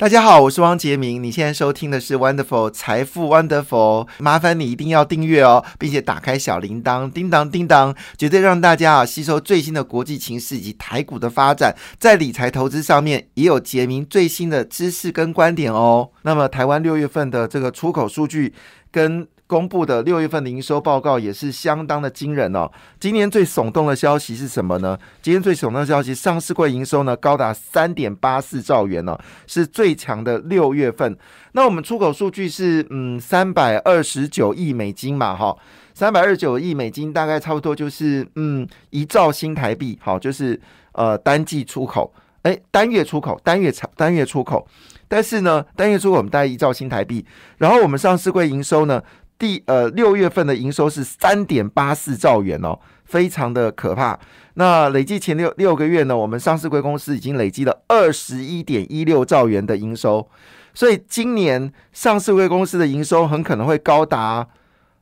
大家好，我是汪杰明。你现在收听的是 Wonderful 财富 Wonderful，麻烦你一定要订阅哦，并且打开小铃铛，叮当叮当，绝对让大家啊吸收最新的国际情势以及台股的发展，在理财投资上面也有杰明最新的知识跟观点哦。那么台湾六月份的这个出口数据跟公布的六月份的营收报告也是相当的惊人哦。今年最耸动的消息是什么呢？今天最耸动的消息，上市柜营收呢高达三点八四兆元哦，是最强的六月份。那我们出口数据是嗯三百二十九亿美金嘛，哈，三百二十九亿美金大概差不多就是嗯一兆新台币，好，就是呃单季出口，哎，单月出口，单月产单月出口，但是呢，单月出口我们大概一兆新台币，然后我们上市柜营收呢。第呃六月份的营收是三点八四兆元哦，非常的可怕。那累计前六六个月呢，我们上市贵公司已经累积了二十一点一六兆元的营收，所以今年上市贵公司的营收很可能会高达，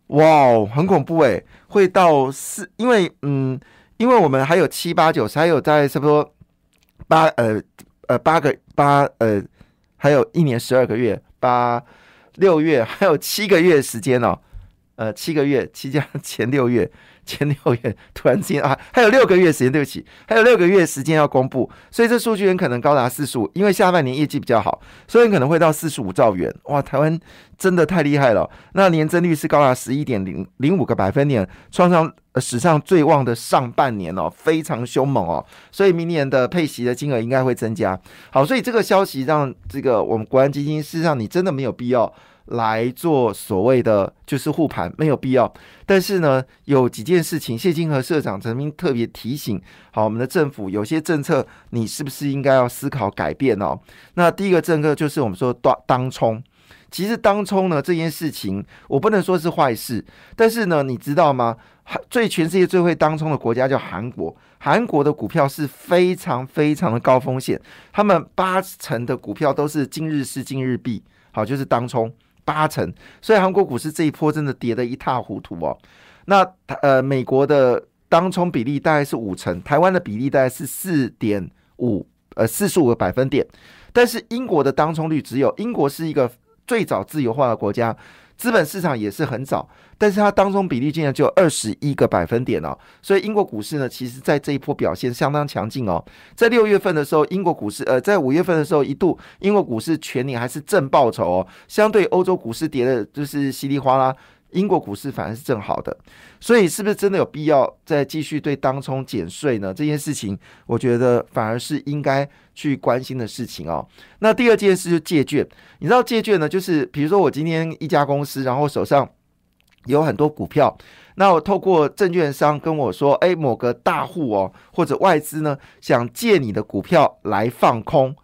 哇，很恐怖诶，会到四，因为嗯，因为我们还有七八九十，还有在差不多八呃呃八个八呃，还有一年十二个月八。六月还有七个月时间哦，呃，七个月，七加前六月，前六月突然间啊，还有六个月时间，对不起，还有六个月时间要公布，所以这数据很可能高达四十五，因为下半年业绩比较好，所以可能会到四十五兆元。哇，台湾真的太厉害了，那年增率是高达十一点零零五个百分点，创上史上最旺的上半年哦，非常凶猛哦，所以明年的配息的金额应该会增加。好，所以这个消息让这个我们国安基金，事实上你真的没有必要。来做所谓的就是护盘没有必要，但是呢，有几件事情，谢金河社长曾经特别提醒，好，我们的政府有些政策，你是不是应该要思考改变哦？那第一个政策就是我们说当当冲，其实当冲呢这件事情，我不能说是坏事，但是呢，你知道吗？最全世界最会当冲的国家叫韩国，韩国的股票是非常非常的高风险，他们八成的股票都是今日事今日毕，好，就是当冲。八成，所以韩国股市这一波真的跌得一塌糊涂哦。那呃，美国的当冲比例大概是五成，台湾的比例大概是四点五，呃，四十五个百分点。但是英国的当冲率只有，英国是一个最早自由化的国家。资本市场也是很早，但是它当中比例竟然就有二十一个百分点哦，所以英国股市呢，其实在这一波表现相当强劲哦。在六月份的时候，英国股市呃，在五月份的时候，一度英国股市全年还是正报酬哦，相对欧洲股市跌的就是稀里哗啦。英国股市反而是正好的，所以是不是真的有必要再继续对当冲减税呢？这件事情，我觉得反而是应该去关心的事情哦。那第二件事就借券，你知道借券呢，就是比如说我今天一家公司，然后手上有很多股票，那我透过证券商跟我说，哎，某个大户哦或者外资呢，想借你的股票来放空。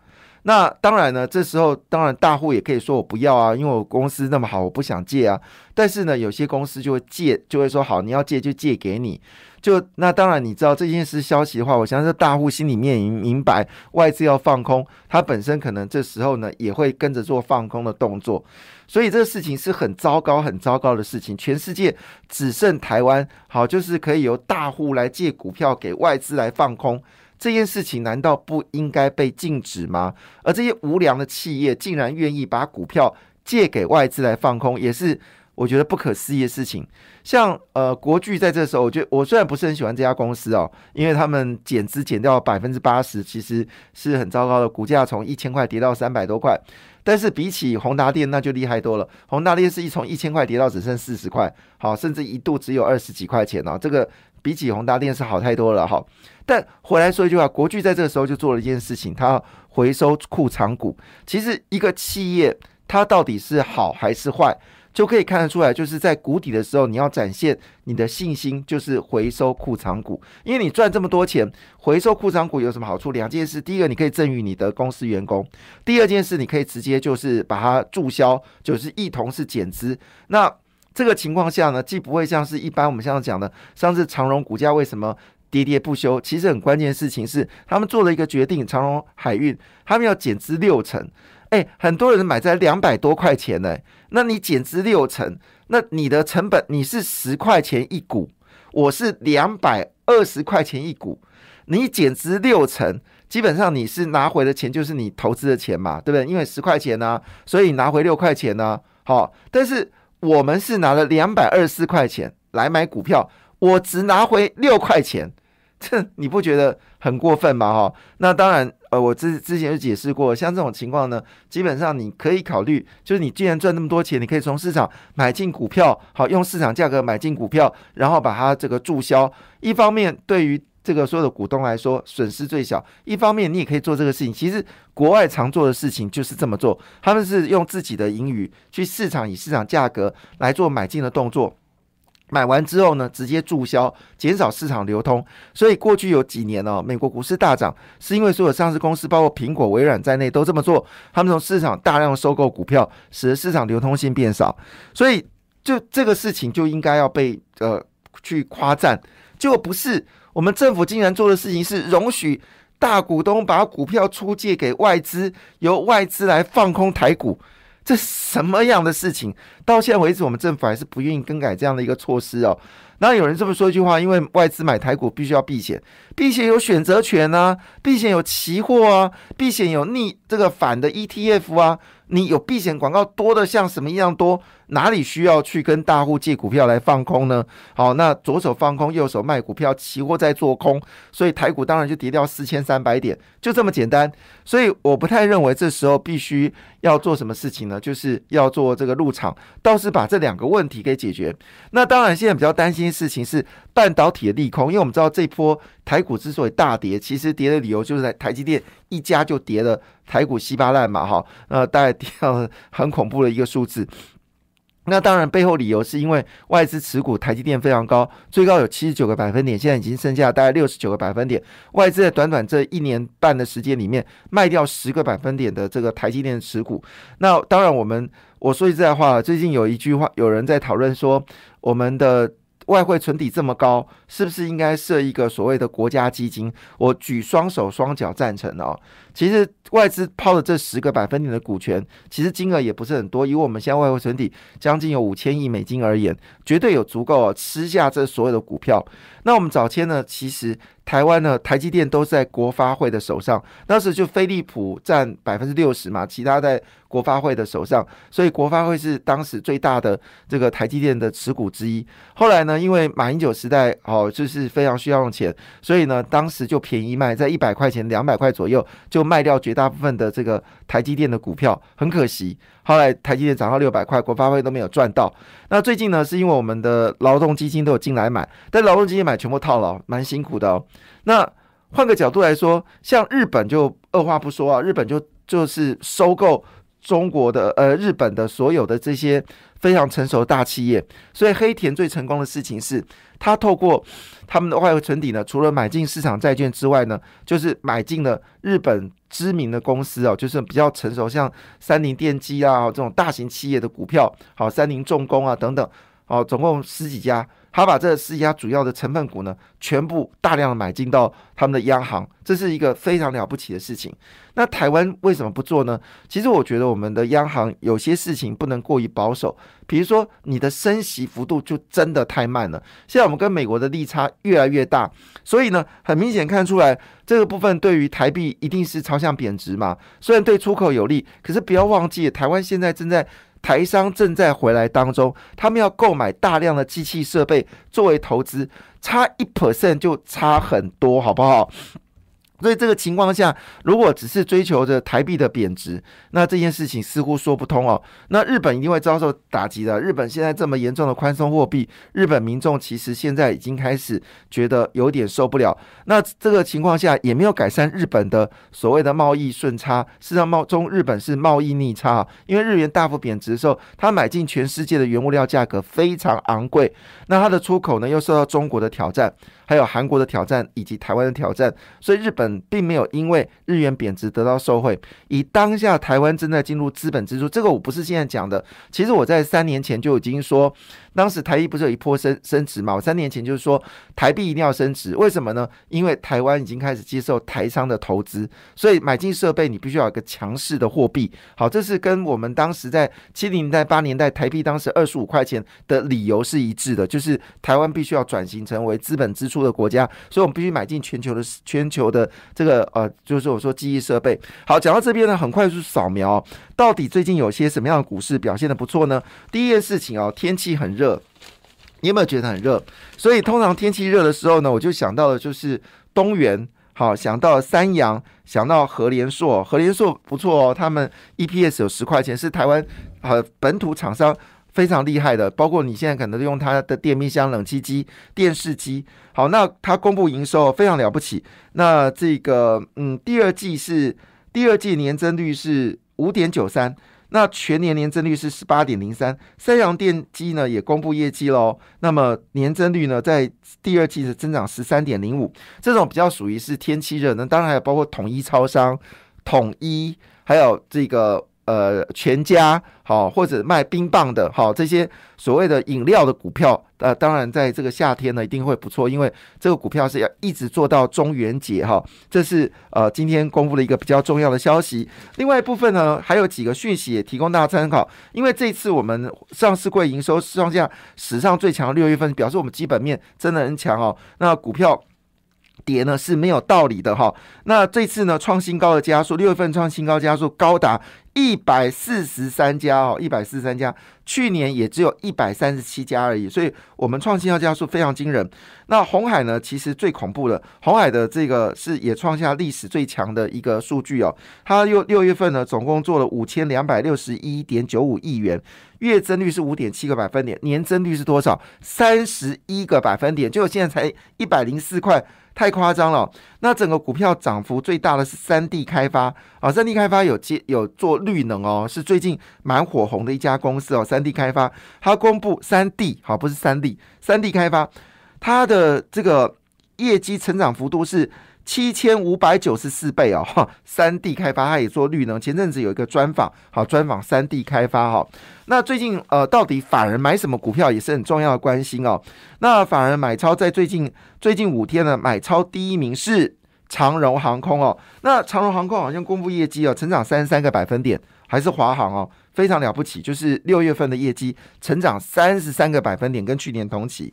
那当然呢，这时候当然大户也可以说我不要啊，因为我公司那么好，我不想借啊。但是呢，有些公司就会借，就会说好，你要借就借给你。就那当然，你知道这件事消息的话，我相信大户心里面明明白，外资要放空，他本身可能这时候呢也会跟着做放空的动作。所以这个事情是很糟糕、很糟糕的事情。全世界只剩台湾好，就是可以由大户来借股票给外资来放空。这件事情难道不应该被禁止吗？而这些无良的企业竟然愿意把股票借给外资来放空，也是我觉得不可思议的事情。像呃国巨在这时候，我觉得我虽然不是很喜欢这家公司哦，因为他们减资减掉百分之八十，其实是很糟糕的，股价从一千块跌到三百多块。但是比起宏达电，那就厉害多了。宏达电是一从一千块跌到只剩四十块，好，甚至一度只有二十几块钱哦。这个比起宏达电是好太多了哈。但回来说一句话，国巨在这个时候就做了一件事情，它回收库藏股。其实一个企业它到底是好还是坏，就可以看得出来，就是在谷底的时候，你要展现你的信心，就是回收库藏股。因为你赚这么多钱，回收库藏股有什么好处？两件事：第一个，你可以赠予你的公司员工；第二件事，你可以直接就是把它注销，就是一同是减资。那这个情况下呢，既不会像是一般我们现在讲的，上次长荣股价为什么？喋喋不休，其实很关键的事情是，他们做了一个决定，长荣海运他们要减资六成。哎，很多人买在两百多块钱呢，那你减资六成，那你的成本你是十块钱一股，我是两百二十块钱一股，你减资六成。基本上你是拿回的钱就是你投资的钱嘛，对不对？因为十块钱呢，所以拿回六块钱呢。好，但是我们是拿了两百二十四块钱来买股票，我只拿回六块钱，这你不觉得很过分吗？哈，那当然，呃，我之之前就解释过，像这种情况呢，基本上你可以考虑，就是你既然赚那么多钱，你可以从市场买进股票，好，用市场价格买进股票，然后把它这个注销。一方面，对于这个所有的股东来说损失最小。一方面，你也可以做这个事情。其实国外常做的事情就是这么做，他们是用自己的盈余去市场以市场价格来做买进的动作，买完之后呢，直接注销，减少市场流通。所以过去有几年呢，美国股市大涨，是因为所有上市公司，包括苹果、微软在内都这么做，他们从市场大量收购股票，使得市场流通性变少。所以就这个事情就应该要被呃去夸赞，结果不是。我们政府竟然做的事情是容许大股东把股票出借给外资，由外资来放空台股，这什么样的事情？到现在为止，我们政府还是不愿意更改这样的一个措施哦。那有人这么说一句话：，因为外资买台股必须要避险，避险有选择权啊，避险有期货啊，避险有逆这个反的 ETF 啊，你有避险广告多的像什么一样多。哪里需要去跟大户借股票来放空呢？好，那左手放空，右手卖股票，期货在做空，所以台股当然就跌掉四千三百点，就这么简单。所以我不太认为这时候必须要做什么事情呢？就是要做这个入场，倒是把这两个问题给解决。那当然，现在比较担心的事情是半导体的利空，因为我们知道这波台股之所以大跌，其实跌的理由就是在台积电一家就跌了台股稀巴烂嘛，哈，呃，大概跌到很恐怖的一个数字。那当然，背后理由是因为外资持股台积电非常高，最高有七十九个百分点，现在已经剩下大概六十九个百分点。外资在短短这一年半的时间里面卖掉十个百分点的这个台积电持股。那当然，我们我说句实在话，最近有一句话，有人在讨论说，我们的外汇存底这么高，是不是应该设一个所谓的国家基金？我举双手双脚赞成哦。其实外资抛的这十个百分点的股权，其实金额也不是很多。以我们现在外汇存底将近有五千亿美金而言，绝对有足够吃下这所有的股票。那我们早前呢，其实台湾呢，台积电都在国发会的手上，当时就飞利浦占百分之六十嘛，其他在国发会的手上，所以国发会是当时最大的这个台积电的持股之一。后来呢，因为马英九时代哦，就是非常需要用钱，所以呢，当时就便宜卖，在一百块钱、两百块左右就。卖掉绝大部分的这个台积电的股票，很可惜。后来台积电涨到六百块，国发会都没有赚到。那最近呢，是因为我们的劳动基金都有进来买，但劳动基金买全部套牢，蛮辛苦的哦。那换个角度来说，像日本就二话不说啊，日本就就是收购中国的呃日本的所有的这些非常成熟的大企业。所以黑田最成功的事情是，他透过他们的外汇存底呢，除了买进市场债券之外呢，就是买进了日本。知名的公司哦，就是比较成熟，像三菱电机啊这种大型企业的股票，好，三菱重工啊等等，好，总共十几家，他把这四家主要的成分股呢，全部大量的买进到他们的央行，这是一个非常了不起的事情。那台湾为什么不做呢？其实我觉得我们的央行有些事情不能过于保守，比如说你的升息幅度就真的太慢了。现在我们跟美国的利差越来越大，所以呢，很明显看出来这个部分对于台币一定是朝向贬值嘛。虽然对出口有利，可是不要忘记，台湾现在正在台商正在回来当中，他们要购买大量的机器设备作为投资，差一 percent 就差很多，好不好？所以这个情况下，如果只是追求着台币的贬值，那这件事情似乎说不通哦。那日本一定会遭受打击的。日本现在这么严重的宽松货币，日本民众其实现在已经开始觉得有点受不了。那这个情况下也没有改善日本的所谓的贸易顺差，事实上贸中日本是贸易逆差，因为日元大幅贬值的时候，它买进全世界的原物料价格非常昂贵，那它的出口呢又受到中国的挑战。还有韩国的挑战以及台湾的挑战，所以日本并没有因为日元贬值得到受惠。以当下台湾正在进入资本支出，这个我不是现在讲的，其实我在三年前就已经说。当时台币不是有一波升升值嘛？我三年前就是说台币一定要升值，为什么呢？因为台湾已经开始接受台商的投资，所以买进设备你必须要有一个强势的货币。好，这是跟我们当时在七零年代、八年代台币当时二十五块钱的理由是一致的，就是台湾必须要转型成为资本支出。殊的国家，所以我们必须买进全球的全球的这个呃，就是我说记忆设备。好，讲到这边呢，很快速扫描，到底最近有些什么样的股市表现的不错呢？第一件事情哦，天气很热，你有没有觉得很热？所以通常天气热的时候呢，我就想到的就是东元。好，想到三洋，想到和联硕，和联硕不错哦，他们 EPS 有十块钱，是台湾呃本土厂商非常厉害的，包括你现在可能用它的电冰箱、冷气机、电视机。好，那它公布营收非常了不起，那这个嗯，第二季是第二季年增率是五点九三。那全年年增率是十八点零三，三洋电机呢也公布业绩喽。那么年增率呢，在第二季是增长十三点零五，这种比较属于是天气热，那当然还有包括统一超商、统一，还有这个。呃，全家好，或者卖冰棒的，好，这些所谓的饮料的股票，呃，当然在这个夏天呢，一定会不错，因为这个股票是要一直做到中元节哈，这是呃今天公布的一个比较重要的消息。另外一部分呢，还有几个讯息也提供大家参考，因为这次我们上市柜营收创下史上最强六月份，表示我们基本面真的很强哦。那股票。跌呢是没有道理的哈，那这次呢创新高的加速，六月份创新高加速高达一百四十三家哦，一百四十三家，去年也只有一百三十七家而已，所以我们创新高加速非常惊人。那红海呢，其实最恐怖的，红海的这个是也创下历史最强的一个数据哦，它又六月份呢总共做了五千两百六十一点九五亿元，月增率是五点七个百分点，年增率是多少？三十一个百分点，就现在才一百零四块。太夸张了！那整个股票涨幅最大的是三 D 开发啊，三 D 开发有接有做绿能哦，是最近蛮火红的一家公司哦。三 D 开发它公布三 D 好，不是三 D，三 D 开发它的这个业绩成长幅度是。七千五百九十四倍哦，三 D 开发，它也做绿能。前阵子有一个专访，好专访三 D 开发哈。那最近呃，到底法人买什么股票也是很重要的关心哦。那法人买超在最近最近五天呢，买超第一名是长荣航空哦。那长荣航空好像公布业绩哦，成长三十三个百分点，还是华航哦，非常了不起，就是六月份的业绩成长三十三个百分点，跟去年同期。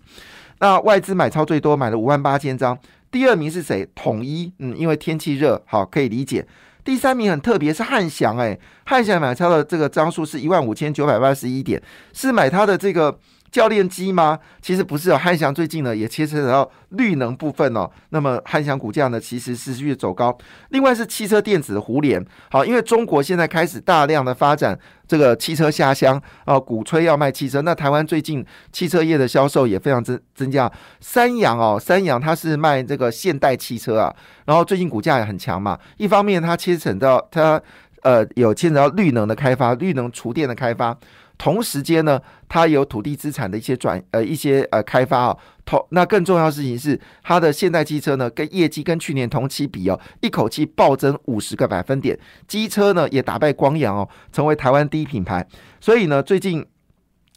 那外资买超最多，买了五万八千张。第二名是谁？统一，嗯，因为天气热，好可以理解。第三名很特别，是汉翔，哎，汉翔买超的这个张数是一万五千九百八十一点，是买它的这个。教练机吗？其实不是哦。汉翔最近呢也牵扯到绿能部分哦。那么汉翔股价呢其实是越走高。另外是汽车电子的互联，好，因为中国现在开始大量的发展这个汽车下乡啊，鼓吹要卖汽车。那台湾最近汽车业的销售也非常增增加。三洋哦，三洋它是卖这个现代汽车啊，然后最近股价也很强嘛。一方面它牵扯到它呃有牵扯到绿能的开发，绿能厨电的开发。同时间呢，它有土地资产的一些转呃一些呃开发啊，同那更重要的事情是，它的现代机车呢，跟业绩跟去年同期比哦，一口气暴增五十个百分点，机车呢也打败光阳哦，成为台湾第一品牌。所以呢，最近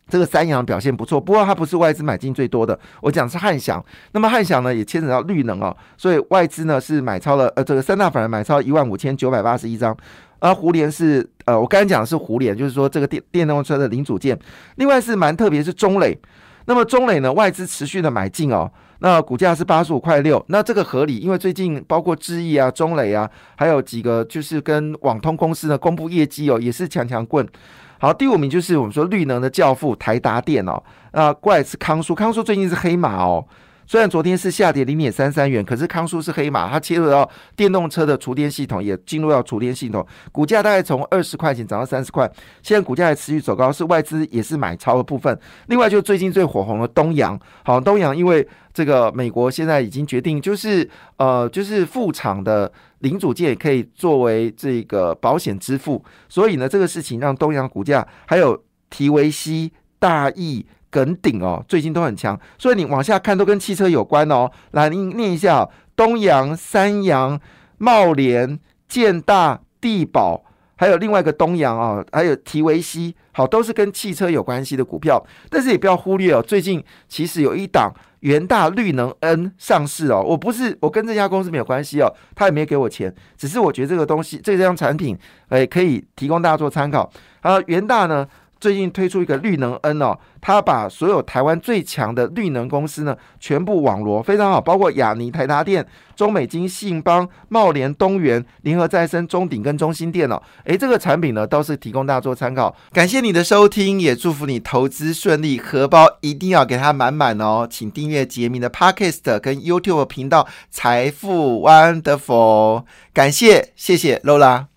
这个三洋表现不错，不过它不是外资买进最多的，我讲是汉翔。那么汉翔呢也牵扯到绿能哦，所以外资呢是买超了呃这个三大法人买超一万五千九百八十一张。而胡联是呃，我刚才讲的是胡联，就是说这个电电动车的零组件。另外是蛮特别，是中磊。那么中磊呢，外资持续的买进哦，那股价是八十五块六，那这个合理，因为最近包括智毅啊、中磊啊，还有几个就是跟网通公司呢公布业绩哦，也是强强棍。好，第五名就是我们说绿能的教父台达电哦，那怪是康叔，康叔最近是黑马哦。虽然昨天是下跌零点三三元，可是康舒是黑马，它切入到电动车的厨电系统，也进入到厨电系统，股价大概从二十块钱涨到三十块，现在股价还持续走高，是外资也是买超的部分。另外，就最近最火红的东阳，好，东阳因为这个美国现在已经决定，就是呃，就是副厂的零组件可以作为这个保险支付，所以呢，这个事情让东阳股价还有提维西、大益。梗顶哦，最近都很强，所以你往下看都跟汽车有关哦。来，你念一下：东阳、三阳、茂联、建大、地宝，还有另外一个东阳啊，还有提维西，好，都是跟汽车有关系的股票。但是也不要忽略哦，最近其实有一档元大绿能 N 上市哦。我不是我跟这家公司没有关系哦，他也没给我钱，只是我觉得这个东西这张产品，哎，可以提供大家做参考。啊，元大呢？最近推出一个绿能 N 哦，它把所有台湾最强的绿能公司呢，全部网罗，非常好，包括亚尼、台达电、中美金、信邦、茂联、东元、联合再生、中鼎跟中心电哦。诶，这个产品呢，都是提供大家做参考。感谢你的收听，也祝福你投资顺利，荷包一定要给它满满哦。请订阅杰明的 Podcast 跟 YouTube 频道财富 Wonderful，感谢，谢谢 Lola。